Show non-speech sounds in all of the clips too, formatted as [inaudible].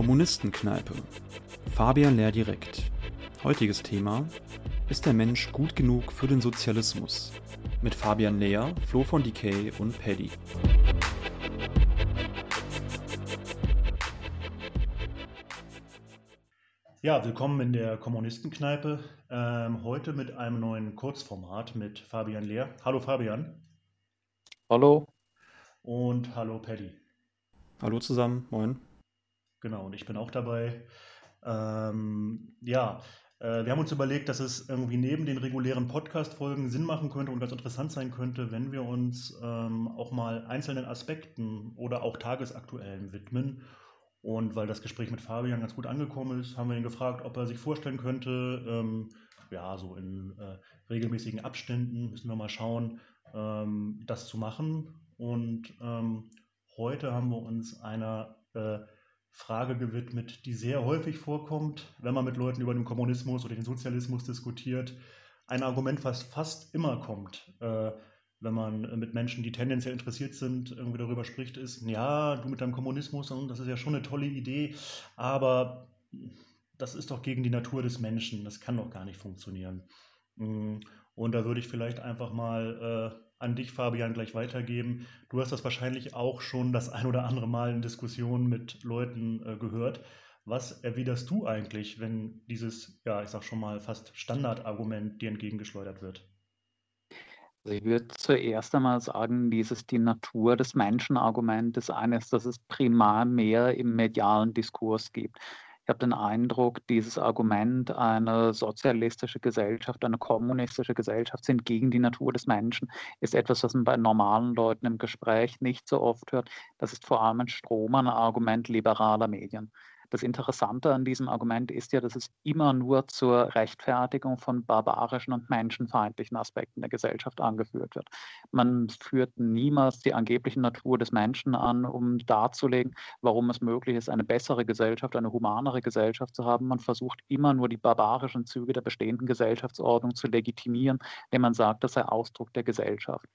Kommunistenkneipe. Fabian Lehr direkt. Heutiges Thema: Ist der Mensch gut genug für den Sozialismus? Mit Fabian Lehr, Flo von Decay und Paddy. Ja, willkommen in der Kommunistenkneipe. Ähm, heute mit einem neuen Kurzformat mit Fabian Lehr. Hallo Fabian. Hallo. Und hallo Paddy. Hallo zusammen, moin. Genau, und ich bin auch dabei. Ähm, ja, äh, wir haben uns überlegt, dass es irgendwie neben den regulären Podcast-Folgen Sinn machen könnte und ganz interessant sein könnte, wenn wir uns ähm, auch mal einzelnen Aspekten oder auch tagesaktuellen widmen. Und weil das Gespräch mit Fabian ganz gut angekommen ist, haben wir ihn gefragt, ob er sich vorstellen könnte, ähm, ja, so in äh, regelmäßigen Abständen, müssen wir mal schauen, ähm, das zu machen. Und ähm, Heute haben wir uns einer äh, Frage gewidmet, die sehr häufig vorkommt, wenn man mit Leuten über den Kommunismus oder den Sozialismus diskutiert. Ein Argument, was fast immer kommt, äh, wenn man mit Menschen, die tendenziell interessiert sind, irgendwie darüber spricht, ist, ja, du mit deinem Kommunismus, das ist ja schon eine tolle Idee, aber das ist doch gegen die Natur des Menschen, das kann doch gar nicht funktionieren. Mm, und da würde ich vielleicht einfach mal äh, an dich, Fabian, gleich weitergeben. Du hast das wahrscheinlich auch schon das ein oder andere Mal in Diskussionen mit Leuten äh, gehört. Was erwiderst du eigentlich, wenn dieses, ja, ich sag schon mal, fast Standardargument dir entgegengeschleudert wird? Also ich würde zuerst einmal sagen, dieses die Natur des Menschen-Argument ist eines, das es primär mehr im medialen Diskurs gibt habe den Eindruck, dieses Argument, eine sozialistische Gesellschaft, eine kommunistische Gesellschaft sind gegen die Natur des Menschen, ist etwas, was man bei normalen Leuten im Gespräch nicht so oft hört. Das ist vor allem ein Strohmann-Argument liberaler Medien. Das Interessante an diesem Argument ist ja, dass es immer nur zur Rechtfertigung von barbarischen und menschenfeindlichen Aspekten der Gesellschaft angeführt wird. Man führt niemals die angebliche Natur des Menschen an, um darzulegen, warum es möglich ist, eine bessere Gesellschaft, eine humanere Gesellschaft zu haben. Man versucht immer nur die barbarischen Züge der bestehenden Gesellschaftsordnung zu legitimieren, indem man sagt, das sei Ausdruck der Gesellschaft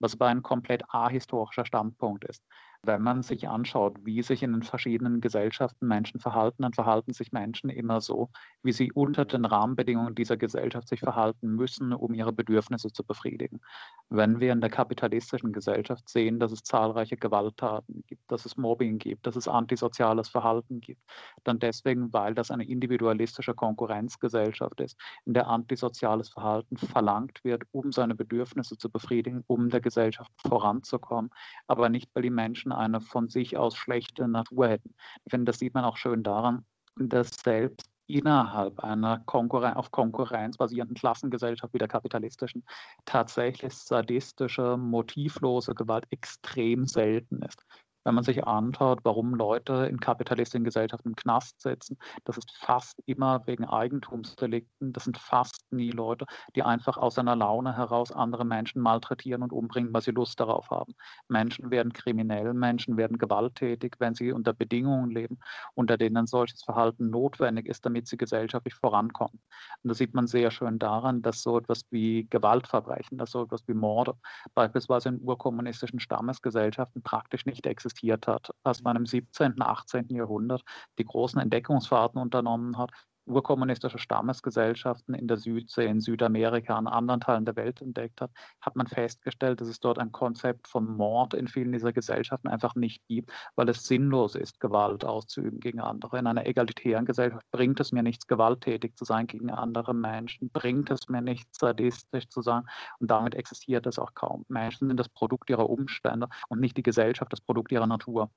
was aber ein komplett ahistorischer Standpunkt ist. Wenn man sich anschaut, wie sich in den verschiedenen Gesellschaften Menschen verhalten, dann verhalten sich Menschen immer so, wie sie unter den Rahmenbedingungen dieser Gesellschaft sich verhalten müssen, um ihre Bedürfnisse zu befriedigen. Wenn wir in der kapitalistischen Gesellschaft sehen, dass es zahlreiche Gewalttaten gibt, dass es Mobbing gibt, dass es antisoziales Verhalten gibt, dann deswegen, weil das eine individualistische Konkurrenzgesellschaft ist, in der antisoziales Verhalten verlangt wird, um seine Bedürfnisse zu befriedigen, um der Gesellschaft voranzukommen, aber nicht, weil die Menschen Menschen eine von sich aus schlechte Natur hätten. Ich finde, das sieht man auch schön daran, dass selbst innerhalb einer Konkurren auf Konkurrenz basierenden Klassengesellschaft wie der kapitalistischen tatsächlich sadistische, motivlose Gewalt extrem selten ist wenn man sich anschaut, warum Leute in kapitalistischen Gesellschaften im Knast sitzen, das ist fast immer wegen Eigentumsdelikten. Das sind fast nie Leute, die einfach aus einer Laune heraus andere Menschen malträtieren und umbringen, weil sie Lust darauf haben. Menschen werden kriminell, Menschen werden gewalttätig, wenn sie unter Bedingungen leben, unter denen ein solches Verhalten notwendig ist, damit sie gesellschaftlich vorankommen. Und das sieht man sehr schön daran, dass so etwas wie Gewaltverbrechen, dass so etwas wie Morde beispielsweise in urkommunistischen Stammesgesellschaften praktisch nicht existieren existiert hat, als man im 17., 18. Jahrhundert die großen Entdeckungsfahrten unternommen hat, urkommunistische Stammesgesellschaften in der Südsee, in Südamerika, an anderen Teilen der Welt entdeckt hat, hat man festgestellt, dass es dort ein Konzept von Mord in vielen dieser Gesellschaften einfach nicht gibt, weil es sinnlos ist, Gewalt auszuüben gegen andere. In einer egalitären Gesellschaft bringt es mir nichts, gewalttätig zu sein gegen andere Menschen, bringt es mir nichts, sadistisch zu sein und damit existiert es auch kaum. Menschen sind das Produkt ihrer Umstände und nicht die Gesellschaft das Produkt ihrer Natur.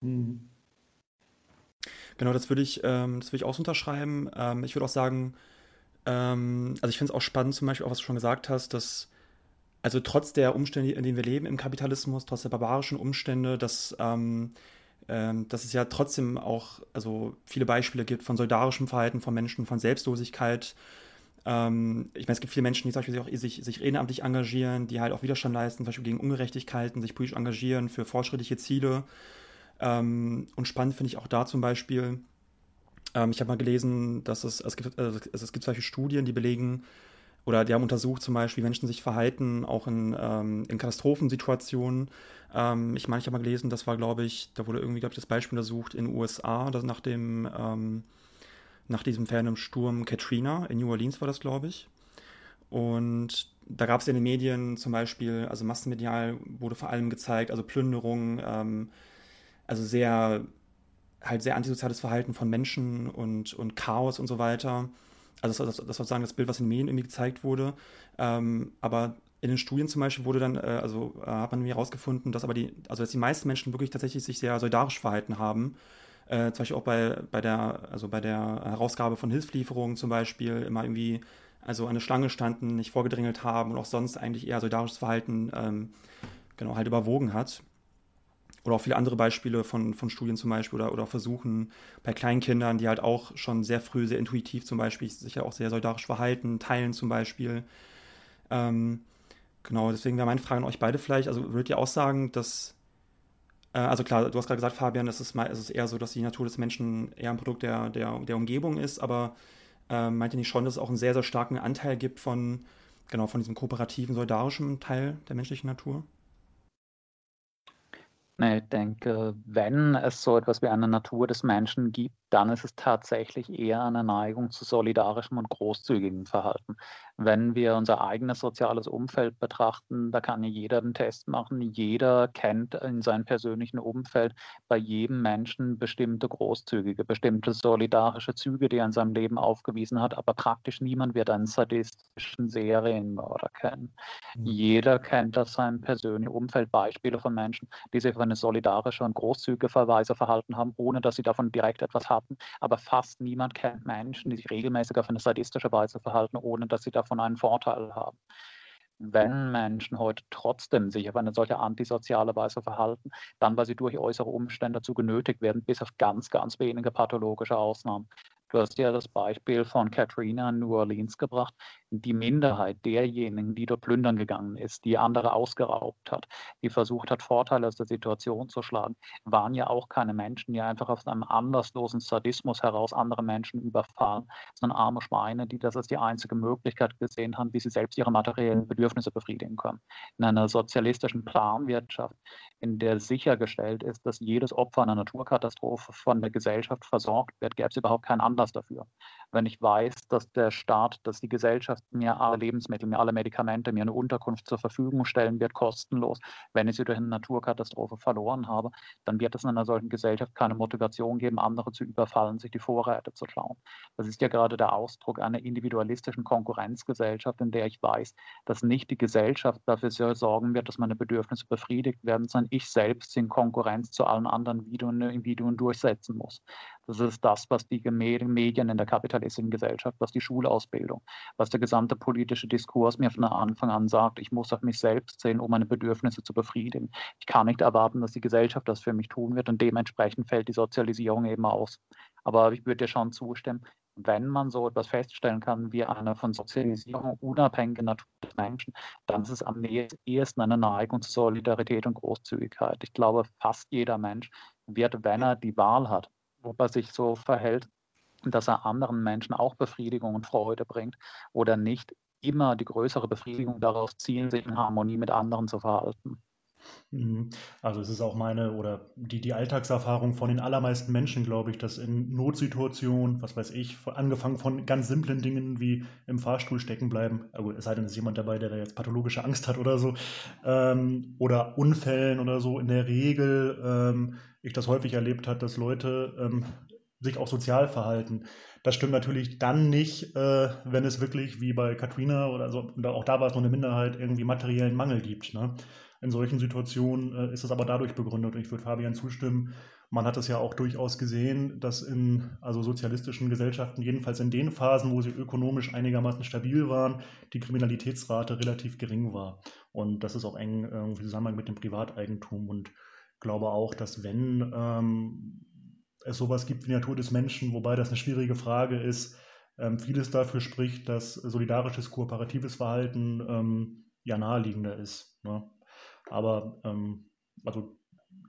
Mhm. Genau, das würde ich, ähm, das würde ich auch so unterschreiben. Ähm, ich würde auch sagen, ähm, also ich finde es auch spannend, zum Beispiel auch, was du schon gesagt hast, dass also trotz der Umstände, in denen wir leben im Kapitalismus, trotz der barbarischen Umstände, dass, ähm, ähm, dass es ja trotzdem auch also viele Beispiele gibt von solidarischem Verhalten von Menschen, von Selbstlosigkeit. Ähm, ich meine, es gibt viele Menschen, die zum Beispiel auch, sich, sich ehrenamtlich engagieren, die halt auch Widerstand leisten, zum Beispiel gegen Ungerechtigkeiten, sich politisch engagieren für fortschrittliche Ziele. Ähm, und spannend finde ich auch da zum Beispiel, ähm, ich habe mal gelesen, dass es, es gibt, also es gibt solche Studien, die belegen, oder die haben untersucht zum Beispiel, wie Menschen sich verhalten, auch in, ähm, in Katastrophensituationen. Ähm, ich meine, ich habe mal gelesen, das war, glaube ich, da wurde irgendwie, glaube ich, das Beispiel untersucht in den USA, das nach dem, ähm, nach diesem fernen Sturm Katrina, in New Orleans war das, glaube ich. Und da gab es in den Medien zum Beispiel, also massenmedial wurde vor allem gezeigt, also Plünderungen, ähm, also sehr, halt sehr antisoziales Verhalten von Menschen und, und Chaos und so weiter. Also das, das, das sozusagen das Bild, was in den Medien irgendwie gezeigt wurde. Ähm, aber in den Studien zum Beispiel wurde dann, äh, also äh, hat man herausgefunden, dass aber die, also dass die meisten Menschen wirklich tatsächlich sich sehr solidarisch verhalten haben. Äh, zum Beispiel auch bei, bei der, also bei der Herausgabe von Hilfslieferungen zum Beispiel immer irgendwie, also eine Schlange standen, nicht vorgedrängelt haben und auch sonst eigentlich eher solidarisches Verhalten ähm, genau halt überwogen hat. Oder auch viele andere Beispiele von, von Studien zum Beispiel oder, oder Versuchen bei Kleinkindern, die halt auch schon sehr früh, sehr intuitiv zum Beispiel sich ja auch sehr solidarisch verhalten, teilen zum Beispiel. Ähm, genau, deswegen wäre meine Frage an euch beide vielleicht, also würdet ihr auch sagen, dass, äh, also klar, du hast gerade gesagt, Fabian, es ist, mal, es ist eher so, dass die Natur des Menschen eher ein Produkt der, der, der Umgebung ist, aber äh, meint ihr nicht schon, dass es auch einen sehr, sehr starken Anteil gibt von, genau, von diesem kooperativen, solidarischen Teil der menschlichen Natur? Ich denke, wenn es so etwas wie eine Natur des Menschen gibt, dann ist es tatsächlich eher eine Neigung zu solidarischem und großzügigem Verhalten. Wenn wir unser eigenes soziales Umfeld betrachten, da kann ja jeder den Test machen. Jeder kennt in seinem persönlichen Umfeld bei jedem Menschen bestimmte großzügige, bestimmte solidarische Züge, die er in seinem Leben aufgewiesen hat, aber praktisch niemand wird einen sadistischen Serienmörder kennen. Mhm. Jeder kennt aus seinem persönlichen Umfeld Beispiele von Menschen, die sich auf eine solidarische und großzügige Weise verhalten haben, ohne dass sie davon direkt etwas haben hatten, aber fast niemand kennt Menschen, die sich regelmäßig auf eine sadistische Weise verhalten, ohne dass sie davon einen Vorteil haben. Wenn Menschen heute trotzdem sich auf eine solche antisoziale Weise verhalten, dann weil sie durch äußere Umstände dazu genötigt werden, bis auf ganz, ganz wenige pathologische Ausnahmen. Du hast ja das Beispiel von Katrina in New Orleans gebracht die Minderheit derjenigen, die dort plündern gegangen ist, die andere ausgeraubt hat, die versucht hat, Vorteile aus der Situation zu schlagen, waren ja auch keine Menschen, die einfach aus einem anlasslosen Sadismus heraus andere Menschen überfallen, sondern arme Schweine, die das als die einzige Möglichkeit gesehen haben, wie sie selbst ihre materiellen Bedürfnisse befriedigen können. In einer sozialistischen Planwirtschaft, in der sichergestellt ist, dass jedes Opfer einer Naturkatastrophe von der Gesellschaft versorgt wird, gäbe es überhaupt keinen Anlass dafür. Wenn ich weiß, dass der Staat, dass die Gesellschaft mir alle Lebensmittel, mir alle Medikamente, mir eine Unterkunft zur Verfügung stellen wird, kostenlos. Wenn ich sie durch eine Naturkatastrophe verloren habe, dann wird es in einer solchen Gesellschaft keine Motivation geben, andere zu überfallen, sich die Vorräte zu klauen. Das ist ja gerade der Ausdruck einer individualistischen Konkurrenzgesellschaft, in der ich weiß, dass nicht die Gesellschaft dafür sorgen wird, dass meine Bedürfnisse befriedigt werden, sondern ich selbst in Konkurrenz zu allen anderen Individuen durchsetzen muss. Das ist das, was die Medien in der kapitalistischen Gesellschaft, was die Schulausbildung, was der gesamte politische Diskurs mir von Anfang an sagt. Ich muss auf mich selbst sehen, um meine Bedürfnisse zu befriedigen. Ich kann nicht erwarten, dass die Gesellschaft das für mich tun wird und dementsprechend fällt die Sozialisierung eben aus. Aber ich würde dir schon zustimmen, wenn man so etwas feststellen kann wie eine von Sozialisierung unabhängige Natur des Menschen, dann ist es am ehesten eine Neigung zu Solidarität und Großzügigkeit. Ich glaube, fast jeder Mensch wird, wenn er die Wahl hat, ob er sich so verhält, dass er anderen Menschen auch Befriedigung und Freude bringt oder nicht, immer die größere Befriedigung daraus ziehen, sich in Harmonie mit anderen zu verhalten. Mhm. Also es ist auch meine oder die, die Alltagserfahrung von den allermeisten Menschen, glaube ich, dass in Notsituationen, was weiß ich, angefangen von ganz simplen Dingen wie im Fahrstuhl stecken bleiben, also es sei denn, es ist jemand dabei, der da jetzt pathologische Angst hat oder so, ähm, oder Unfällen oder so, in der Regel ähm, ich das häufig erlebt habe, dass Leute ähm, sich auch sozial verhalten. Das stimmt natürlich dann nicht, äh, wenn es wirklich wie bei Katrina oder so, und auch da war es nur eine Minderheit, irgendwie materiellen Mangel gibt. Ne? In solchen Situationen äh, ist es aber dadurch begründet. Und ich würde Fabian zustimmen, man hat es ja auch durchaus gesehen, dass in also sozialistischen Gesellschaften, jedenfalls in den Phasen, wo sie ökonomisch einigermaßen stabil waren, die Kriminalitätsrate relativ gering war. Und das ist auch eng irgendwie Zusammenhang mit dem Privateigentum. Und glaube auch, dass wenn ähm, es sowas gibt wie Natur des Menschen, wobei das eine schwierige Frage ist, ähm, vieles dafür spricht, dass solidarisches, kooperatives Verhalten ähm, ja naheliegender ist. Ne? Aber ähm, also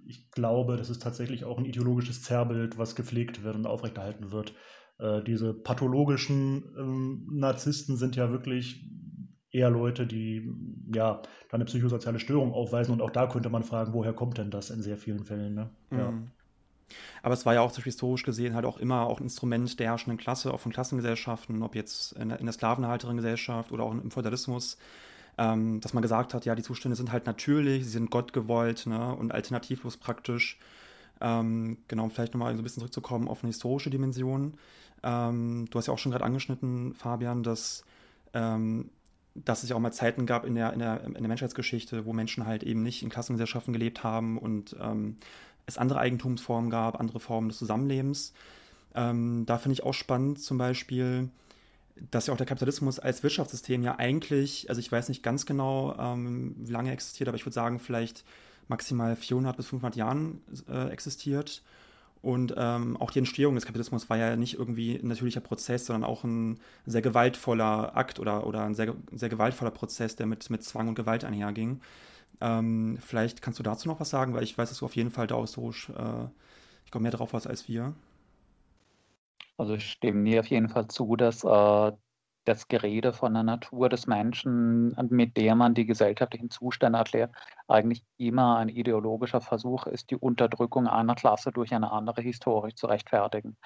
ich glaube, das ist tatsächlich auch ein ideologisches Zerrbild, was gepflegt wird und aufrechterhalten wird. Äh, diese pathologischen ähm, Narzissten sind ja wirklich eher Leute, die ja eine psychosoziale Störung aufweisen. Und auch da könnte man fragen, woher kommt denn das in sehr vielen Fällen? Ne? Mhm. Aber es war ja auch historisch gesehen halt auch immer auch ein Instrument der herrschenden Klasse, auch von Klassengesellschaften, ob jetzt in der, in der Sklavenhalterin-Gesellschaft oder auch im Feudalismus, ähm, dass man gesagt hat, ja, die Zustände sind halt natürlich, sie sind gottgewollt ne, und alternativlos praktisch. Ähm, genau, um vielleicht nochmal so ein bisschen zurückzukommen auf eine historische Dimension. Ähm, du hast ja auch schon gerade angeschnitten, Fabian, dass, ähm, dass es ja auch mal Zeiten gab in der, in, der, in der Menschheitsgeschichte, wo Menschen halt eben nicht in Klassengesellschaften gelebt haben und ähm, es andere Eigentumsformen gab, andere Formen des Zusammenlebens. Ähm, da finde ich auch spannend zum Beispiel, dass ja auch der Kapitalismus als Wirtschaftssystem ja eigentlich, also ich weiß nicht ganz genau, ähm, wie lange er existiert, aber ich würde sagen, vielleicht maximal 400 bis 500 Jahren äh, existiert. Und ähm, auch die Entstehung des Kapitalismus war ja nicht irgendwie ein natürlicher Prozess, sondern auch ein sehr gewaltvoller Akt oder, oder ein sehr, sehr gewaltvoller Prozess, der mit, mit Zwang und Gewalt einherging. Ähm, vielleicht kannst du dazu noch was sagen, weil ich weiß, dass du auf jeden Fall da historisch, äh, ich glaube, mehr drauf hast als wir. Also ich stimme dir auf jeden Fall zu, dass äh, das Gerede von der Natur des Menschen, mit der man die gesellschaftlichen Zustände erklärt, eigentlich immer ein ideologischer Versuch ist, die Unterdrückung einer Klasse durch eine andere historisch zu rechtfertigen.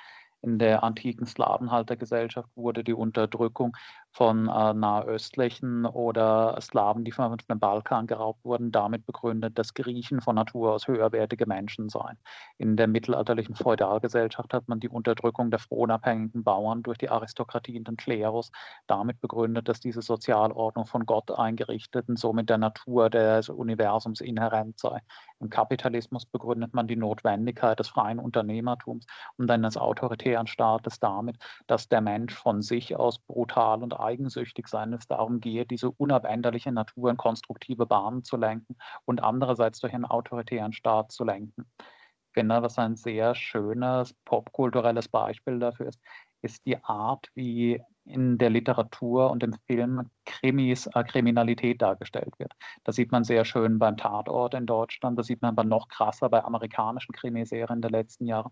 In der antiken Slawenhaltergesellschaft wurde die Unterdrückung von äh, nahöstlichen oder Slawen, die von dem Balkan geraubt wurden, damit begründet, dass Griechen von Natur aus höherwertige Menschen seien. In der mittelalterlichen Feudalgesellschaft hat man die Unterdrückung der fronabhängigen Bauern durch die Aristokratie und den Klerus damit begründet, dass diese Sozialordnung von Gott eingerichtet und somit der Natur des Universums inhärent sei. Im Kapitalismus begründet man die Notwendigkeit des freien Unternehmertums und eines autoritären Staates damit, dass der Mensch von sich aus brutal und eigensüchtig sein, es darum gehe, diese unabänderliche Natur in konstruktive Bahnen zu lenken und andererseits durch einen autoritären Staat zu lenken. Ich finde, was ein sehr schönes popkulturelles Beispiel dafür ist, ist die Art, wie in der Literatur und im Film Krimis, äh, Kriminalität dargestellt wird. Das sieht man sehr schön beim Tatort in Deutschland, das sieht man aber noch krasser bei amerikanischen Krimiserien der letzten Jahre,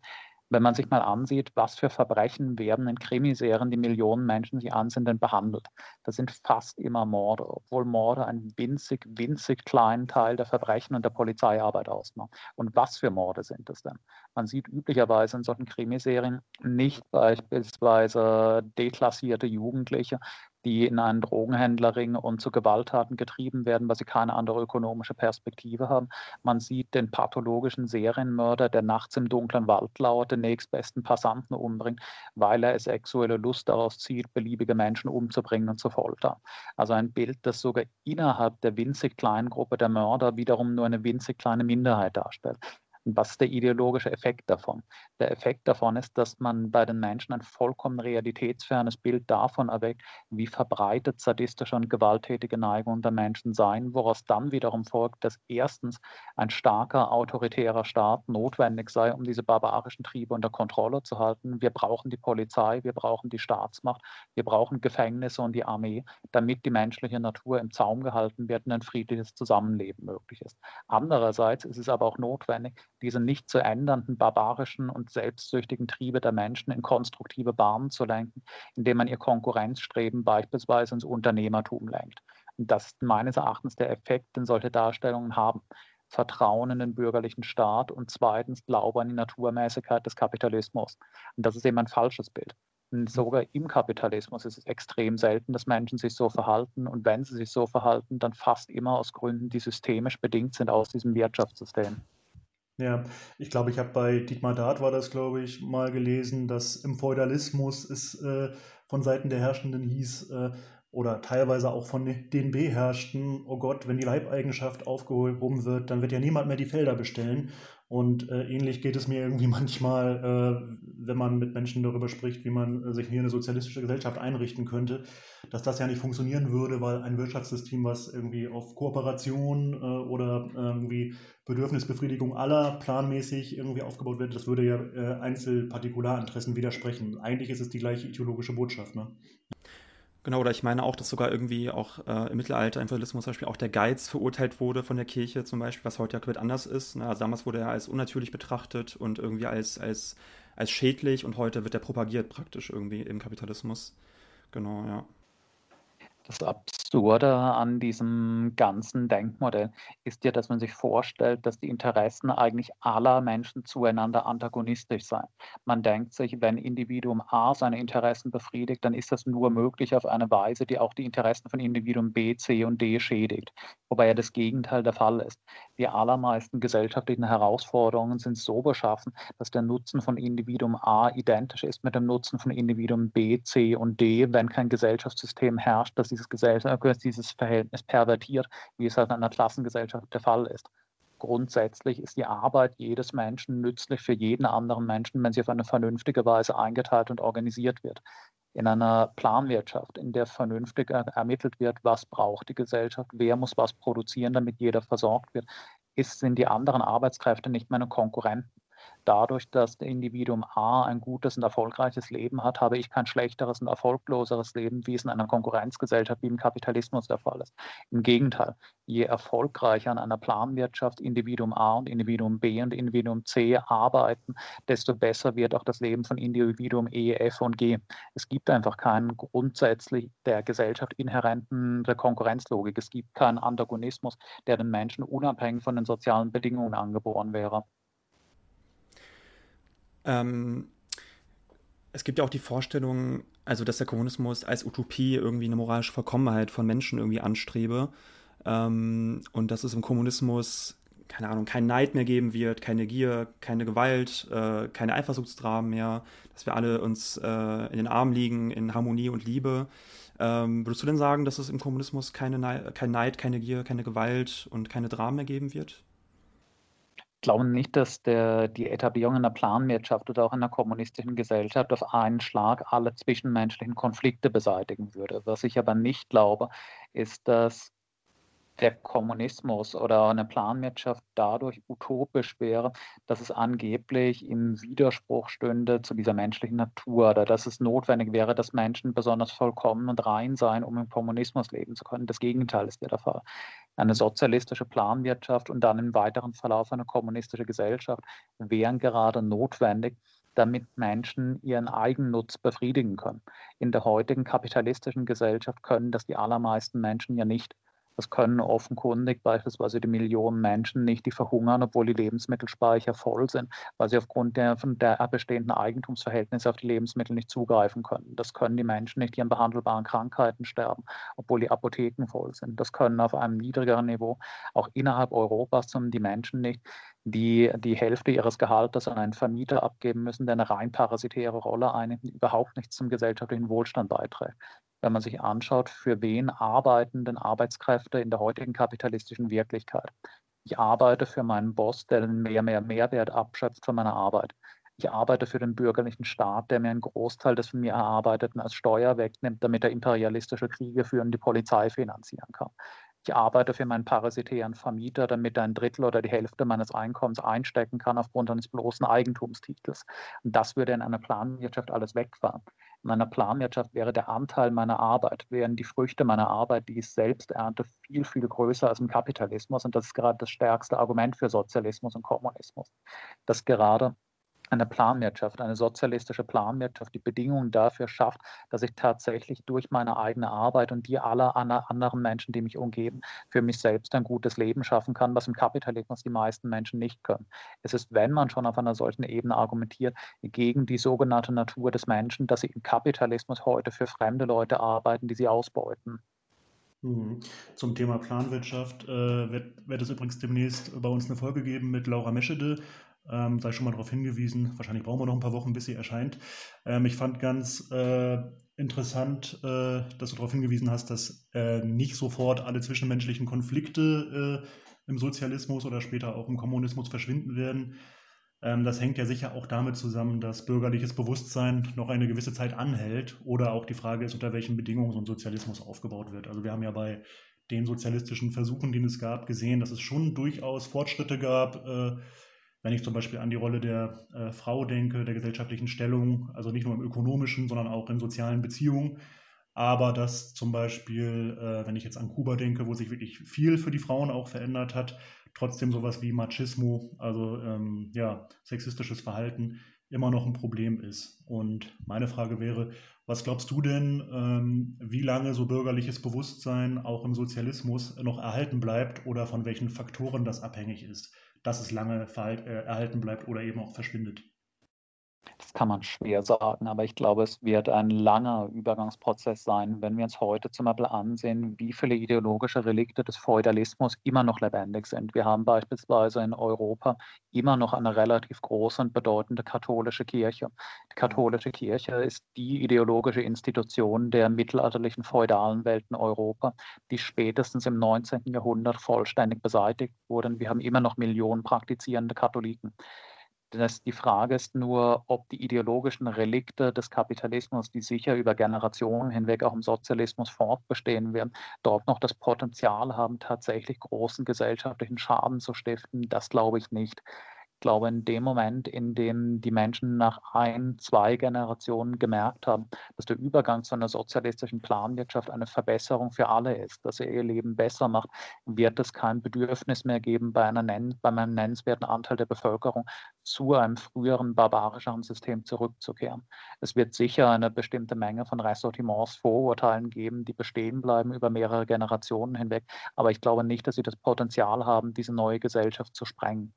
wenn man sich mal ansieht, was für Verbrechen werden in Krimiserien, die Millionen Menschen sich ansehen, behandelt. Das sind fast immer Morde, obwohl Morde einen winzig, winzig kleinen Teil der Verbrechen und der Polizeiarbeit ausmachen. Und was für Morde sind es denn? Man sieht üblicherweise in solchen Krimiserien nicht beispielsweise deklassierte Jugendliche, die in einen Drogenhändlerring und zu Gewalttaten getrieben werden, weil sie keine andere ökonomische Perspektive haben. Man sieht den pathologischen Serienmörder, der nachts im dunklen Wald lauert, den nächstbesten Passanten umbringt, weil er sexuelle Lust daraus zieht, beliebige Menschen umzubringen und zu foltern. Also ein Bild, das sogar innerhalb der winzig kleinen Gruppe der Mörder wiederum nur eine winzig kleine Minderheit darstellt. Was ist der ideologische Effekt davon? Der Effekt davon ist, dass man bei den Menschen ein vollkommen realitätsfernes Bild davon erweckt, wie verbreitet sadistische und gewalttätige Neigungen der Menschen seien, woraus dann wiederum folgt, dass erstens ein starker autoritärer Staat notwendig sei, um diese barbarischen Triebe unter Kontrolle zu halten. Wir brauchen die Polizei, wir brauchen die Staatsmacht, wir brauchen Gefängnisse und die Armee, damit die menschliche Natur im Zaum gehalten wird und ein friedliches Zusammenleben möglich ist. Andererseits ist es aber auch notwendig, diese nicht zu ändernden barbarischen und selbstsüchtigen Triebe der Menschen in konstruktive Bahnen zu lenken, indem man ihr Konkurrenzstreben beispielsweise ins Unternehmertum lenkt. Und das ist meines Erachtens der Effekt, den solche Darstellungen haben. Vertrauen in den bürgerlichen Staat und zweitens Glaube an die Naturmäßigkeit des Kapitalismus. Und das ist eben ein falsches Bild. Und sogar im Kapitalismus ist es extrem selten, dass Menschen sich so verhalten. Und wenn sie sich so verhalten, dann fast immer aus Gründen, die systemisch bedingt sind aus diesem Wirtschaftssystem. Ja, ich glaube, ich habe bei Dietmar Dart war das, glaube ich, mal gelesen, dass im Feudalismus es äh, von Seiten der Herrschenden hieß, äh, oder teilweise auch von den Beherrschten, oh Gott, wenn die Leibeigenschaft aufgehoben wird, dann wird ja niemand mehr die Felder bestellen. Und äh, ähnlich geht es mir irgendwie [laughs] manchmal, äh, wenn man mit Menschen darüber spricht, wie man äh, sich hier eine sozialistische Gesellschaft einrichten könnte, dass das ja nicht funktionieren würde, weil ein Wirtschaftssystem, was irgendwie auf Kooperation äh, oder irgendwie Bedürfnisbefriedigung aller planmäßig irgendwie aufgebaut wird, das würde ja äh, Einzelpartikularinteressen widersprechen. Eigentlich ist es die gleiche ideologische Botschaft. Ne? Genau, oder ich meine auch, dass sogar irgendwie auch äh, im Mittelalter im Feudalismus zum Beispiel auch der Geiz verurteilt wurde von der Kirche zum Beispiel, was heute ja komplett anders ist. Ne? Also damals wurde er als unnatürlich betrachtet und irgendwie als, als, als schädlich und heute wird er propagiert praktisch irgendwie im Kapitalismus. Genau, ja. Das Absurde an diesem ganzen Denkmodell ist ja, dass man sich vorstellt, dass die Interessen eigentlich aller Menschen zueinander antagonistisch seien. Man denkt sich, wenn Individuum A seine Interessen befriedigt, dann ist das nur möglich auf eine Weise, die auch die Interessen von Individuum B, C und D schädigt. Wobei ja das Gegenteil der Fall ist. Die allermeisten gesellschaftlichen Herausforderungen sind so beschaffen, dass der Nutzen von Individuum A identisch ist mit dem Nutzen von Individuum B, C und D, wenn kein Gesellschaftssystem herrscht, das dieses, Gesellschaft, dieses Verhältnis pervertiert, wie es halt in einer Klassengesellschaft der Fall ist. Grundsätzlich ist die Arbeit jedes Menschen nützlich für jeden anderen Menschen, wenn sie auf eine vernünftige Weise eingeteilt und organisiert wird. In einer Planwirtschaft, in der vernünftig ermittelt wird, was braucht die Gesellschaft, wer muss was produzieren, damit jeder versorgt wird, ist, sind die anderen Arbeitskräfte nicht mehr eine Konkurrenten dadurch, dass das Individuum A ein gutes und erfolgreiches Leben hat, habe ich kein schlechteres und erfolgloseres Leben, wie es in einer Konkurrenzgesellschaft wie im Kapitalismus der Fall ist. Im Gegenteil, je erfolgreicher an einer Planwirtschaft Individuum A und Individuum B und Individuum C arbeiten, desto besser wird auch das Leben von Individuum E, F und G. Es gibt einfach keinen grundsätzlich der Gesellschaft inhärenten Konkurrenzlogik. Es gibt keinen Antagonismus, der den Menschen unabhängig von den sozialen Bedingungen angeboren wäre. Ähm, es gibt ja auch die Vorstellung, also dass der Kommunismus als Utopie irgendwie eine moralische Vollkommenheit von Menschen irgendwie anstrebe ähm, und dass es im Kommunismus keine Ahnung, keinen Neid mehr geben wird, keine Gier, keine Gewalt, äh, keine Eifersuchtsdramen mehr, dass wir alle uns äh, in den Armen liegen in Harmonie und Liebe. Ähm, würdest du denn sagen, dass es im Kommunismus keine Neid, kein Neid, keine Gier, keine Gewalt und keine Dramen mehr geben wird? Glaube nicht, dass der, die Etablierung einer Planwirtschaft oder auch einer kommunistischen Gesellschaft auf einen Schlag alle zwischenmenschlichen Konflikte beseitigen würde. Was ich aber nicht glaube, ist, dass der Kommunismus oder eine Planwirtschaft dadurch utopisch wäre, dass es angeblich im Widerspruch stünde zu dieser menschlichen Natur oder dass es notwendig wäre, dass Menschen besonders vollkommen und rein seien, um im Kommunismus leben zu können. Das Gegenteil ist ja der Fall eine sozialistische Planwirtschaft und dann im weiteren Verlauf eine kommunistische Gesellschaft wären gerade notwendig, damit Menschen ihren Eigennutz befriedigen können. In der heutigen kapitalistischen Gesellschaft können das die allermeisten Menschen ja nicht. Das können offenkundig beispielsweise die Millionen Menschen nicht, die verhungern, obwohl die Lebensmittelspeicher voll sind, weil sie aufgrund der, der bestehenden Eigentumsverhältnisse auf die Lebensmittel nicht zugreifen können. Das können die Menschen nicht, die an behandelbaren Krankheiten sterben, obwohl die Apotheken voll sind. Das können auf einem niedrigeren Niveau auch innerhalb Europas die Menschen nicht, die die Hälfte ihres Gehaltes an einen Vermieter abgeben müssen, der eine rein parasitäre Rolle einnimmt, die überhaupt nichts zum gesellschaftlichen Wohlstand beiträgt wenn man sich anschaut, für wen arbeiten denn Arbeitskräfte in der heutigen kapitalistischen Wirklichkeit. Ich arbeite für meinen Boss, der mehr, mehr Mehrwert abschöpft von meiner Arbeit. Ich arbeite für den bürgerlichen Staat, der mir einen Großteil des von mir Erarbeiteten als Steuer wegnimmt, damit er imperialistische Kriege führen die Polizei finanzieren kann. Ich arbeite für meinen parasitären Vermieter, damit er ein Drittel oder die Hälfte meines Einkommens einstecken kann aufgrund eines bloßen Eigentumstitels. Und das würde in einer Planwirtschaft alles wegfahren. In einer Planwirtschaft wäre der Anteil meiner Arbeit, wären die Früchte meiner Arbeit, die ich selbst ernte, viel, viel größer als im Kapitalismus. Und das ist gerade das stärkste Argument für Sozialismus und Kommunismus. Dass gerade eine Planwirtschaft, eine sozialistische Planwirtschaft die Bedingungen dafür schafft, dass ich tatsächlich durch meine eigene Arbeit und die aller anderen Menschen, die mich umgeben, für mich selbst ein gutes Leben schaffen kann, was im Kapitalismus die meisten Menschen nicht können. Es ist, wenn man schon auf einer solchen Ebene argumentiert, gegen die sogenannte Natur des Menschen, dass sie im Kapitalismus heute für fremde Leute arbeiten, die sie ausbeuten. Mhm. Zum Thema Planwirtschaft äh, wird, wird es übrigens demnächst bei uns eine Folge geben mit Laura Meschede ähm, sei schon mal darauf hingewiesen. Wahrscheinlich brauchen wir noch ein paar Wochen, bis sie erscheint. Ähm, ich fand ganz äh, interessant, äh, dass du darauf hingewiesen hast, dass äh, nicht sofort alle zwischenmenschlichen Konflikte äh, im Sozialismus oder später auch im Kommunismus verschwinden werden. Ähm, das hängt ja sicher auch damit zusammen, dass bürgerliches Bewusstsein noch eine gewisse Zeit anhält oder auch die Frage ist, unter welchen Bedingungen so ein Sozialismus aufgebaut wird. Also wir haben ja bei den sozialistischen Versuchen, die es gab, gesehen, dass es schon durchaus Fortschritte gab äh, wenn ich zum Beispiel an die Rolle der äh, Frau denke, der gesellschaftlichen Stellung, also nicht nur im ökonomischen, sondern auch in sozialen Beziehungen. Aber dass zum Beispiel, äh, wenn ich jetzt an Kuba denke, wo sich wirklich viel für die Frauen auch verändert hat, trotzdem sowas wie Machismo, also ähm, ja, sexistisches Verhalten immer noch ein Problem ist. Und meine Frage wäre, Was glaubst du denn, ähm, wie lange so bürgerliches Bewusstsein auch im Sozialismus noch erhalten bleibt oder von welchen Faktoren das abhängig ist, dass es lange äh, erhalten bleibt oder eben auch verschwindet? Das kann man schwer sagen, aber ich glaube, es wird ein langer Übergangsprozess sein, wenn wir uns heute zum Beispiel ansehen, wie viele ideologische Relikte des Feudalismus immer noch lebendig sind. Wir haben beispielsweise in Europa immer noch eine relativ große und bedeutende katholische Kirche. Die katholische Kirche ist die ideologische Institution der mittelalterlichen feudalen Welt in Europa, die spätestens im 19. Jahrhundert vollständig beseitigt wurden. Wir haben immer noch Millionen praktizierende Katholiken. Das, die Frage ist nur, ob die ideologischen Relikte des Kapitalismus, die sicher über Generationen hinweg auch im Sozialismus fortbestehen werden, dort noch das Potenzial haben, tatsächlich großen gesellschaftlichen Schaden zu stiften. Das glaube ich nicht glaube, in dem Moment, in dem die Menschen nach ein, zwei Generationen gemerkt haben, dass der Übergang zu einer sozialistischen Planwirtschaft eine Verbesserung für alle ist, dass er ihr Leben besser macht, wird es kein Bedürfnis mehr geben, bei, einer, bei einem nennenswerten Anteil der Bevölkerung zu einem früheren barbarischeren System zurückzukehren. Es wird sicher eine bestimmte Menge von Ressortiments, Vorurteilen geben, die bestehen bleiben über mehrere Generationen hinweg, aber ich glaube nicht, dass sie das Potenzial haben, diese neue Gesellschaft zu sprengen.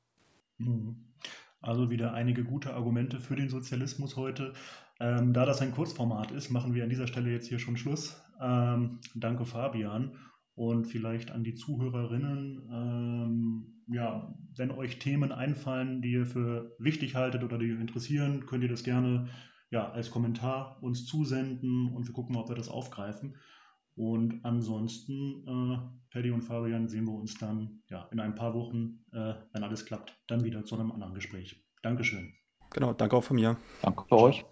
Mhm. Also wieder einige gute Argumente für den Sozialismus heute. Ähm, da das ein Kurzformat ist, machen wir an dieser Stelle jetzt hier schon Schluss. Ähm, danke Fabian und vielleicht an die Zuhörerinnen. Ähm, ja, wenn euch Themen einfallen, die ihr für wichtig haltet oder die euch interessieren, könnt ihr das gerne ja, als Kommentar uns zusenden und wir gucken mal, ob wir das aufgreifen. Und ansonsten, äh, Paddy und Fabian, sehen wir uns dann ja, in ein paar Wochen, äh, wenn alles klappt, dann wieder zu einem anderen Gespräch. Dankeschön. Genau, danke auch von mir. Danke für euch.